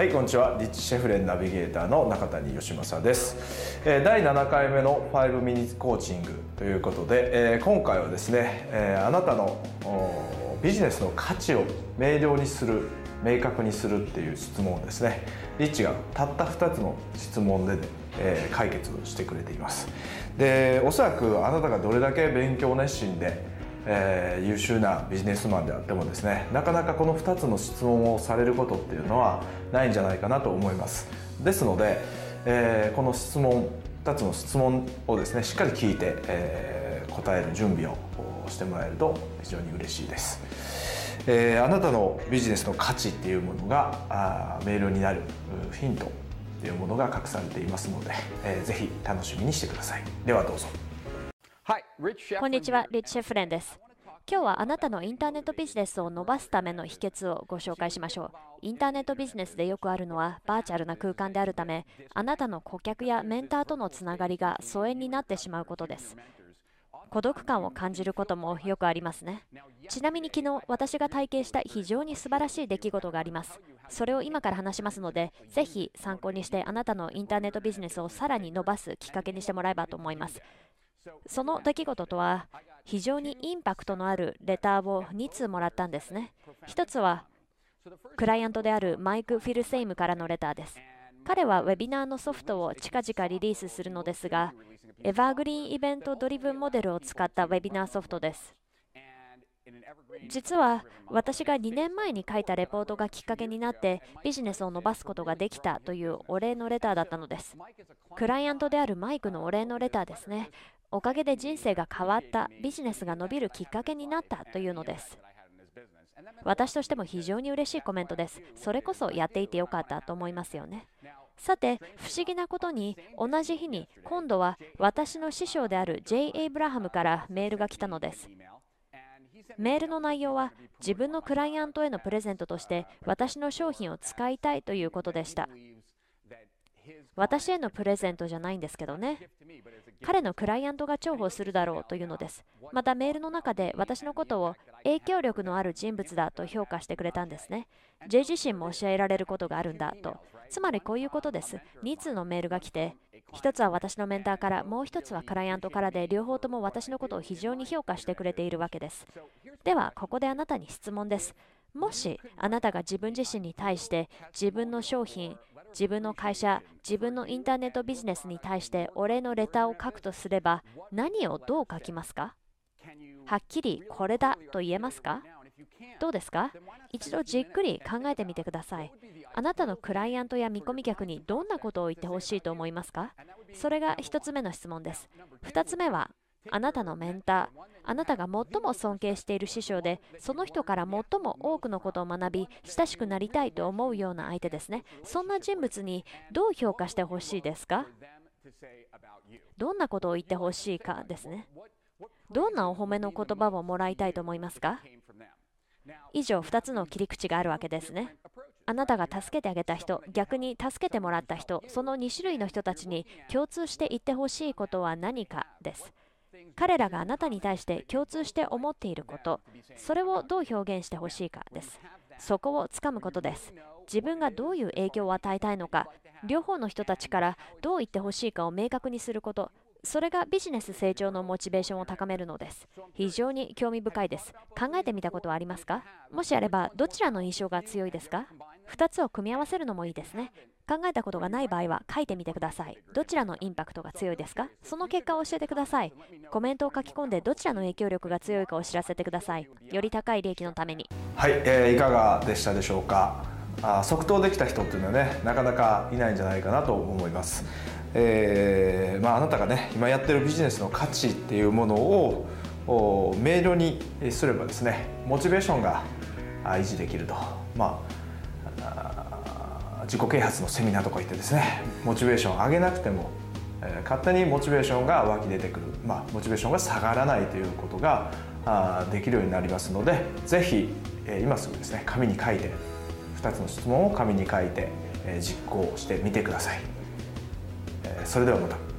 はいこんにちは。リッチシェフレンナビゲーターの中谷義正です。第7回目の5ミニコーチングということで今回はですねあなたのビジネスの価値を明瞭にする明確にするっていう質問をですね。リッチがたった2つの質問で、え、解決してくれています。でおそらくあなたがどれだけ勉強熱心でえー、優秀なビジネスマンであってもですねなかなかこの2つの質問をされることっていうのはないんじゃないかなと思います。ですので、えー、この質問2つの質問をですねしっかり聞いて、えー、答える準備をしてもらえると非常に嬉しいです、えー、あなたのビジネスの価値っていうものがあ明瞭になるヒントっていうものが隠されていますので、えー、ぜひ楽しみにしてください。ではどうぞ。こんにちは、リッチ・シェフレンです。今日はあなたのインターネットビジネスを伸ばすための秘訣をご紹介しましょう。インターネットビジネスでよくあるのはバーチャルな空間であるため、あなたの顧客やメンターとのつながりが疎遠になってしまうことです。孤独感を感じることもよくありますね。ちなみに昨日私が体験した非常に素晴らしい出来事があります。それを今から話しますので、ぜひ参考にしてあなたのインターネットビジネスをさらに伸ばすきっかけにしてもらえばと思います。その出来事とは非常にインパクトのあるレターを2通もらったんですね。1つはクライアントであるマイク・フィルセイムからのレターです。彼はウェビナーのソフトを近々リリースするのですが、エバーグリーンイベントドリブンモデルを使ったウェビナーソフトです。実は私が2年前に書いたレポートがきっかけになってビジネスを伸ばすことができたというお礼のレターだったのです。クライアントであるマイクのお礼のレターですね。おかげで人生が変わった、ビジネスが伸びるきっかけになったというのです。私としても非常に嬉しいコメントです。それこそやっていてよかったと思いますよね。さて、不思議なことに、同じ日に今度は私の師匠である J. エイブラハムからメールが来たのです。メールの内容は自分のクライアントへのプレゼントとして私の商品を使いたいということでした。私へのプレゼントじゃないんですけどね。彼のクライアントが重宝するだろうというのです。またメールの中で私のことを影響力のある人物だと評価してくれたんですね。J 自身も教えられることがあるんだと。つまりこういうことです。2通のメールが来て、1つは私のメンターから、もう1つはクライアントからで、両方とも私のことを非常に評価してくれているわけです。では、ここであなたに質問です。もしあなたが自分自身に対して自分の商品、自分の会社、自分のインターネットビジネスに対してお礼のレターを書くとすれば何をどう書きますか？はっきりこれだと言えますか？どうですか？一度じっくり考えてみてください。あなたのクライアントや見込み客にどんなことを言ってほしいと思いますか？それが1つ目の質問です。2つ目はあなたのメンター、あなたが最も尊敬している師匠で、その人から最も多くのことを学び、親しくなりたいと思うような相手ですね。そんな人物にどう評価してほしいですか？どんなことを言ってほしいかですね。どんなお褒めの言葉をもらいたいと思いますか？以上2つの切り口があるわけですね。あなたが助けてあげた人、逆に助けてもらった人、その2種類の人たちに共通して言ってほしいことは何かです。彼らがあなたに対して共通して思っていること、それをどう表現してほしいかです。そこをつかむことです。自分がどういう影響を与えたいのか、両方の人たちからどう言ってほしいかを明確にすること、それがビジネス成長のモチベーションを高めるのです。非常に興味深いです。考えてみたことはありますか？もしあれば、どちらの印象が強いですか？?2 つを組み合わせるのもいいですね。考えたことがない場合は書いてみてください。どちらのインパクトが強いですか？その結果を教えてください。コメントを書き込んでどちらの影響力が強いかを知らせてください。より高い利益のために。はい、えー、いかがでしたでしょうか？あ即答できた人っていうのはね、なかなかいないんじゃないかなと思います。えーまあ、あなたがね今やってるビジネスの価値っていうものを明瞭にすればですねモチベーションが維持できると、まあ、自己啓発のセミナーとか行ってですねモチベーション上げなくても、えー、勝手にモチベーションが湧き出てくる、まあ、モチベーションが下がらないということがあできるようになりますので是非、えー、今すぐですね紙に書いて2つの質問を紙に書いて、えー、実行してみてください、えー、それではまた。